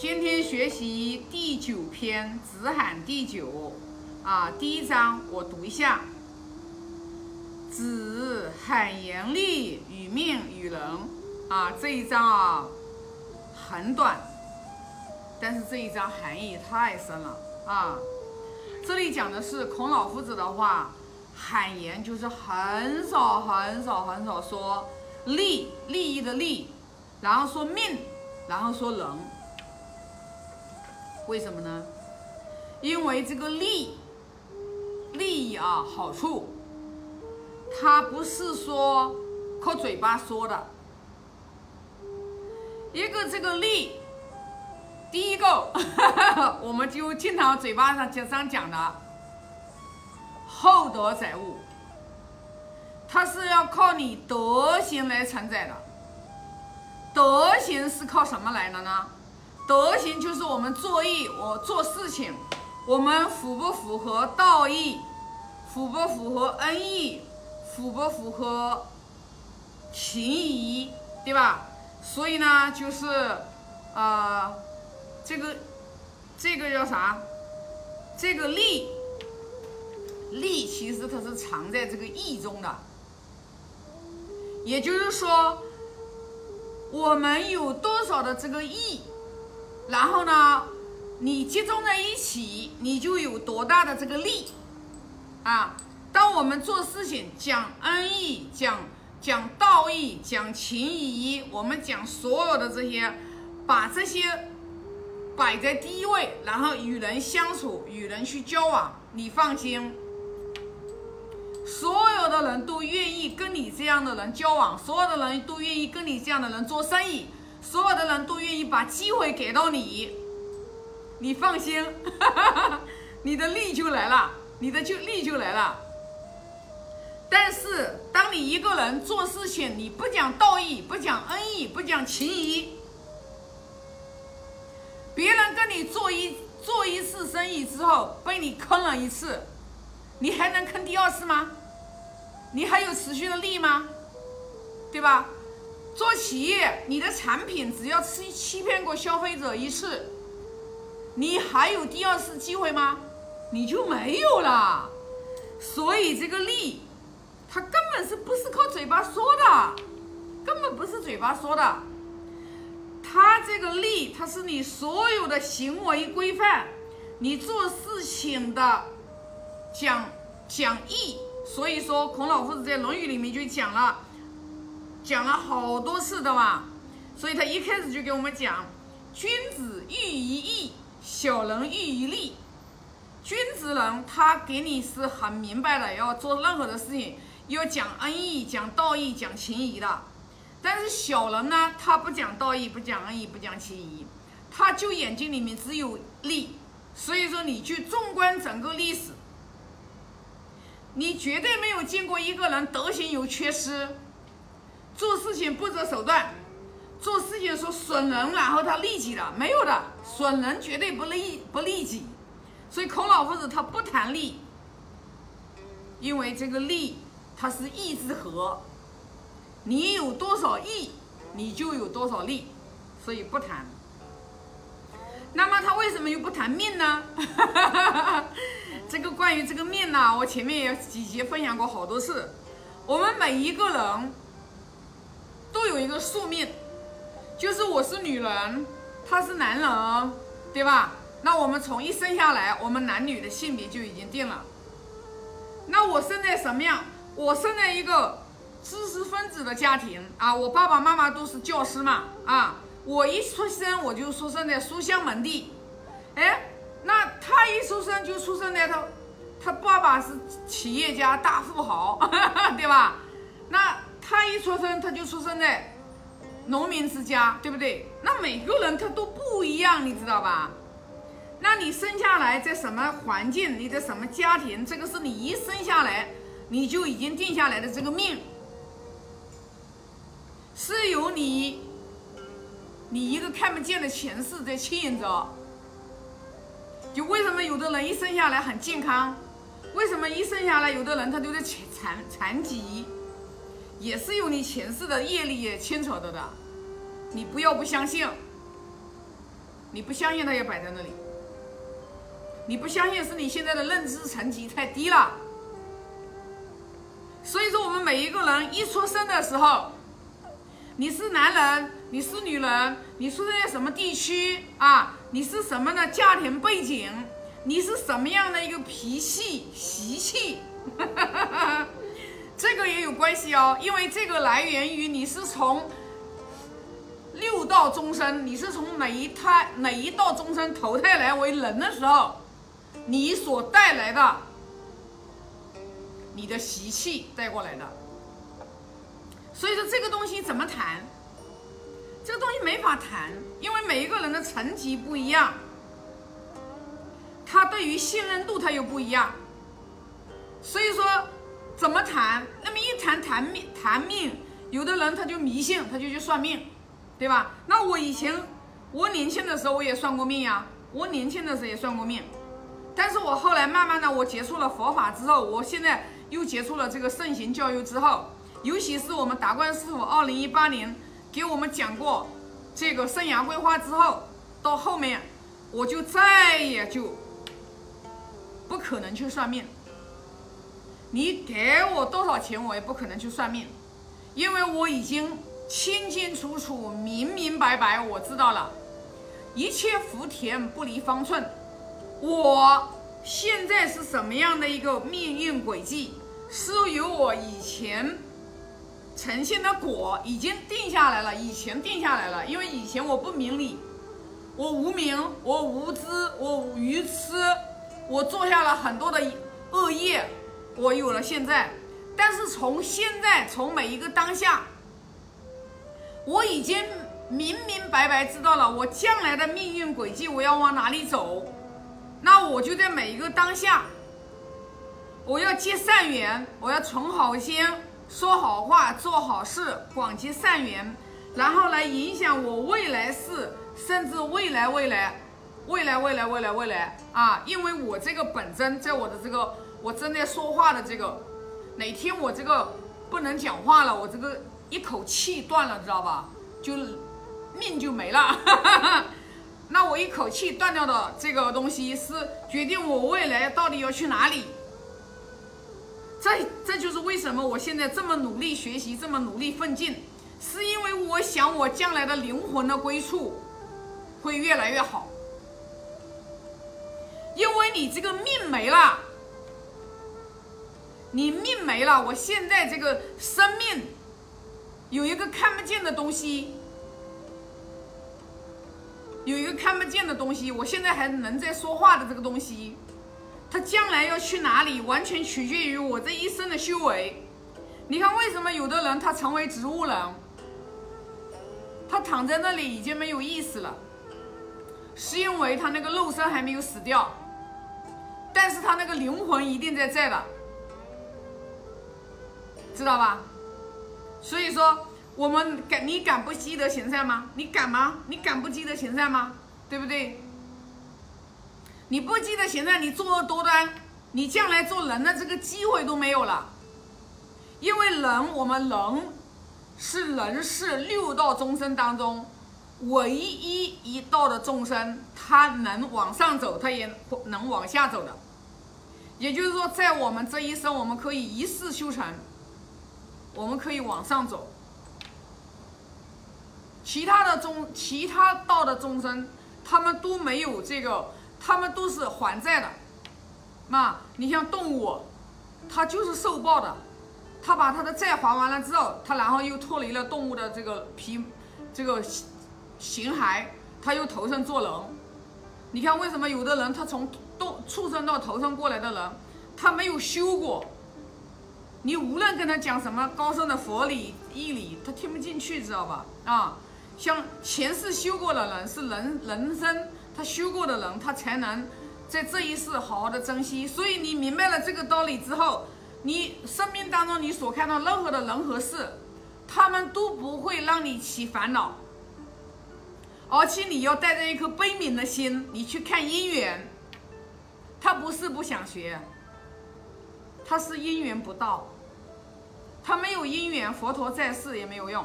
今天学习第九篇《子罕》第九啊，第一章我读一下。子罕言厉与命与人啊，这一章啊很短，但是这一章含义太深了啊。这里讲的是孔老夫子的话，罕言就是很少很少很少说利利益的利，然后说命，然后说人。为什么呢？因为这个利利益啊，好处，它不是说靠嘴巴说的。一个这个利，第一个，我们就经常嘴巴上经常讲的厚德载物，它是要靠你德行来承载的。德行是靠什么来的呢？德行就是我们做义，我做事情，我们符不符合道义，符不符合恩义，符不符合情谊，对吧？所以呢，就是，呃，这个，这个叫啥？这个利，利其实它是藏在这个义中的，也就是说，我们有多少的这个义。然后呢，你集中在一起，你就有多大的这个力啊！当我们做事情讲恩义、讲讲道义、讲情谊，我们讲所有的这些，把这些摆在第一位，然后与人相处、与人去交往，你放心，所有的人都愿意跟你这样的人交往，所有的人都愿意跟你这样的人做生意。所有的人都愿意把机会给到你，你放心，你的利就来了，你的就利就来了。但是，当你一个人做事情，你不讲道义，不讲恩义，不讲情谊，别人跟你做一做一次生意之后被你坑了一次，你还能坑第二次吗？你还有持续的利吗？对吧？做企业，你的产品只要欺欺骗过消费者一次，你还有第二次机会吗？你就没有了。所以这个利，它根本是不是靠嘴巴说的，根本不是嘴巴说的。它这个利，它是你所有的行为规范，你做事情的讲讲义。所以说，孔老夫子在《论语》里面就讲了。讲了好多次的嘛，所以他一开始就给我们讲：君子喻于义，小人喻于利。君子人他给你是很明白的，要做任何的事情要讲恩义、讲道义、讲情谊的。但是小人呢，他不讲道义、不讲恩义、不讲情谊，他就眼睛里面只有利。所以说，你去纵观整个历史，你绝对没有见过一个人德行有缺失。做事情不择手段，做事情说损人，然后他利己的没有的，损人绝对不利不利己，所以孔老夫子他不谈利，因为这个利它是义之和，你有多少义，你就有多少利，所以不谈。那么他为什么又不谈命呢？这个关于这个命呢，我前面也几节分享过好多次，我们每一个人。宿命，就是我是女人，他是男人，对吧？那我们从一生下来，我们男女的性别就已经定了。那我生在什么样？我生在一个知识分子的家庭啊，我爸爸妈妈都是教师嘛啊，我一出生我就出生在书香门第，哎，那他一出生就出生在他，他爸爸是企业家大富豪，对吧？那。他一出生，他就出生在农民之家，对不对？那每个人他都不一样，你知道吧？那你生下来在什么环境，你在什么家庭，这个是你一生下来你就已经定下来的这个命，是由你你一个看不见的前世在牵引着。就为什么有的人一生下来很健康，为什么一生下来有的人他都在残残疾？也是有你前世的业力牵扯的的，你不要不相信。你不相信它也摆在那里。你不相信是你现在的认知层级太低了。所以说，我们每一个人一出生的时候，你是男人，你是女人，你出生在什么地区啊？你是什么的家庭背景？你是什么样的一个脾气习气？这个也有关系哦，因为这个来源于你是从六道众生，你是从哪一胎哪一道众生投胎来为人的时候，你所带来的。你的习气带过来的，所以说这个东西怎么谈？这个东西没法谈，因为每一个人的层级不一样，他对于信任度他又不一样，所以说怎么谈？那么一谈谈命谈命，有的人他就迷信，他就去算命，对吧？那我以前我年轻的时候我也算过命呀，我年轻的时候也算过命，但是我后来慢慢的我接触了佛法之后，我现在。又接触了这个圣贤教育之后，尤其是我们达观师傅二零一八年给我们讲过这个生涯规划之后，到后面我就再也就不可能去算命。你给我多少钱，我也不可能去算命，因为我已经清清楚楚、明明白白，我知道了，一切福田不离方寸，我。现在是什么样的一个命运轨迹？是由我以前呈现的果已经定下来了，以前定下来了。因为以前我不明理，我无名，我无知，我愚痴，我做下了很多的恶业，我有了现在。但是从现在，从每一个当下，我已经明明白白知道了我将来的命运轨迹，我要往哪里走。那我就在每一个当下，我要结善缘，我要存好心，说好话，做好事，广结善缘，然后来影响我未来世，甚至未来未来，未来未来未来未来啊！因为我这个本真，在我的这个我正在说话的这个，哪天我这个不能讲话了，我这个一口气断了，知道吧？就命就没了。那我一口气断掉的这个东西，是决定我未来到底要去哪里。这这就是为什么我现在这么努力学习，这么努力奋进，是因为我想我将来的灵魂的归处会越来越好。因为你这个命没了，你命没了，我现在这个生命有一个看不见的东西。有一个看不见的东西，我现在还能在说话的这个东西，它将来要去哪里，完全取决于我这一生的修为。你看，为什么有的人他成为植物人，他躺在那里已经没有意识了，是因为他那个肉身还没有死掉，但是他那个灵魂一定在这的，知道吧？所以说。我们敢，你敢不积德行善吗？你敢吗？你敢不积德行善吗？对不对？你不积德行善，你作恶多端，你将来做人的这个机会都没有了。因为人，我们人是人世六道众生当中唯一一道的众生，他能往上走，他也能往下走的。也就是说，在我们这一生，我们可以一世修成，我们可以往上走。其他的众，其他道的众生，他们都没有这个，他们都是还债的。那你像动物，它就是受报的，他把他的债还完了之后，他然后又脱离了动物的这个皮，这个形骸，他又投生做人。你看为什么有的人他从动畜生到投生过来的人，他没有修过，你无论跟他讲什么高深的佛理义理，他听不进去，知道吧？啊。像前世修过的人是人人生，他修过的人，他才能在这一世好好的珍惜。所以你明白了这个道理之后，你生命当中你所看到任何的人和事，他们都不会让你起烦恼，而且你要带着一颗悲悯的心，你去看姻缘，他不是不想学，他是姻缘不到，他没有姻缘，佛陀在世也没有用。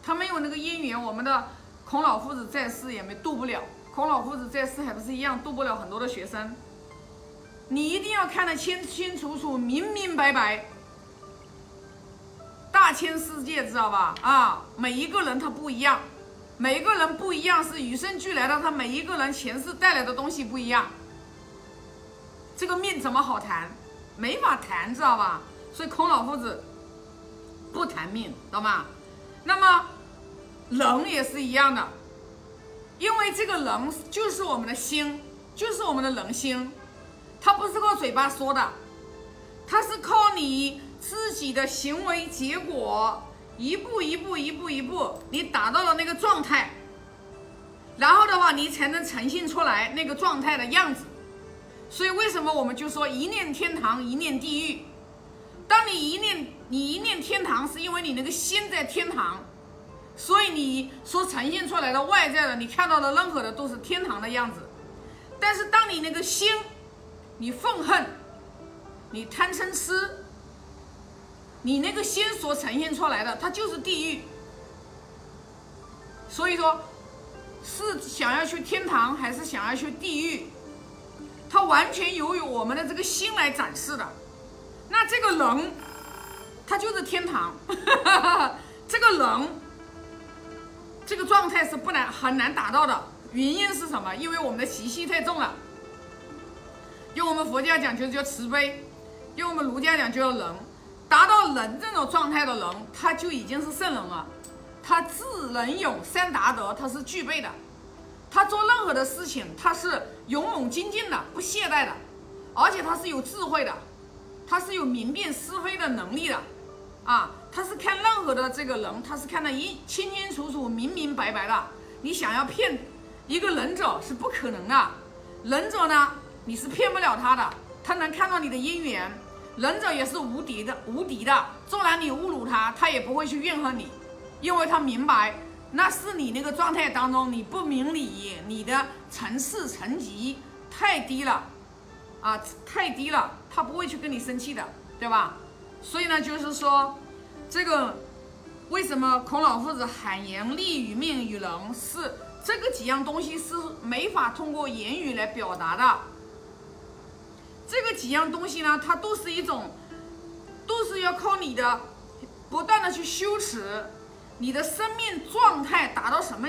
他没有那个因缘，我们的孔老夫子在世也没渡不了，孔老夫子在世还不是一样渡不了很多的学生。你一定要看得清清楚楚、明明白白。大千世界知道吧？啊，每一个人他不一样，每一个人不一样是与生俱来的，他每一个人前世带来的东西不一样。这个命怎么好谈？没法谈，知道吧？所以孔老夫子不谈命，懂吗？那么人也是一样的，因为这个人就是我们的心，就是我们的人心，他不是靠嘴巴说的，他是靠你自己的行为结果，一步一步一步一步，你达到了那个状态，然后的话，你才能呈现出来那个状态的样子。所以为什么我们就说一念天堂，一念地狱？当你一念你一念天堂，是因为你那个心在天堂，所以你所呈现出来的外在的，你看到的任何的都是天堂的样子。但是当你那个心，你愤恨，你贪嗔痴，你那个心所呈现出来的，它就是地狱。所以说，是想要去天堂，还是想要去地狱？它完全由于我们的这个心来展示的，那这个人，他就是天堂，这个人，这个状态是不难很难达到的。原因是什么？因为我们的习气太重了。用我们佛家讲就是叫慈悲，用我们儒家讲就叫仁。达到仁这种状态的人，他就已经是圣人了。他智仁勇三达德，他是具备的。他做任何的事情，他是勇猛精进的，不懈怠的，而且他是有智慧的，他是有明辨是非的能力的，啊，他是看任何的这个人，他是看得一清清楚楚、明明白白的。你想要骗一个忍者是不可能的，忍者呢，你是骗不了他的，他能看到你的因缘，忍者也是无敌的，无敌的，纵然你侮辱他，他也不会去怨恨你，因为他明白。那是你那个状态当中，你不明理，你的层次层级太低了，啊，太低了，他不会去跟你生气的，对吧？所以呢，就是说，这个为什么孔老夫子喊言利与命与人，是这个几样东西是没法通过言语来表达的。这个几样东西呢，它都是一种，都是要靠你的不断的去修持。你的生命状态达到什么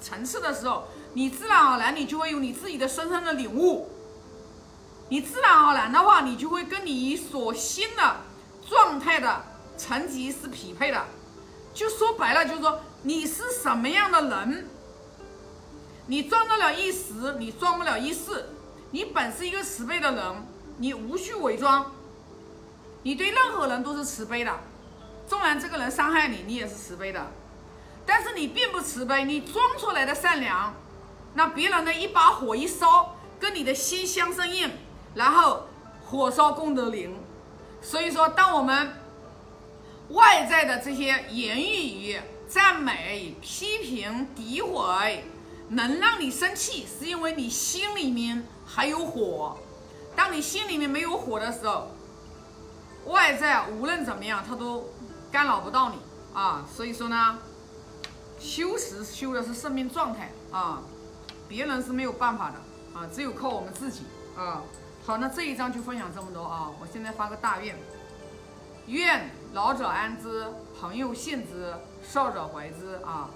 层次的时候，你自然而然你就会有你自己的深深的领悟。你自然而然的话，你就会跟你所心的状态的层级是匹配的。就说白了，就是说你是什么样的人，你装得了一时，你装不了一世。你本是一个慈悲的人，你无需伪装，你对任何人都是慈悲的。纵然这个人伤害你，你也是慈悲的，但是你并不慈悲，你装出来的善良，那别人的一把火一烧，跟你的心相生应，然后火烧功德林。所以说，当我们外在的这些言语、赞美、批评、诋毁，能让你生气，是因为你心里面还有火。当你心里面没有火的时候，外在无论怎么样，它都。干扰不到你啊，所以说呢，修时修的是生命状态啊，别人是没有办法的啊，只有靠我们自己啊。好，那这一章就分享这么多啊，我现在发个大愿，愿老者安之，朋友信之，少者怀之啊。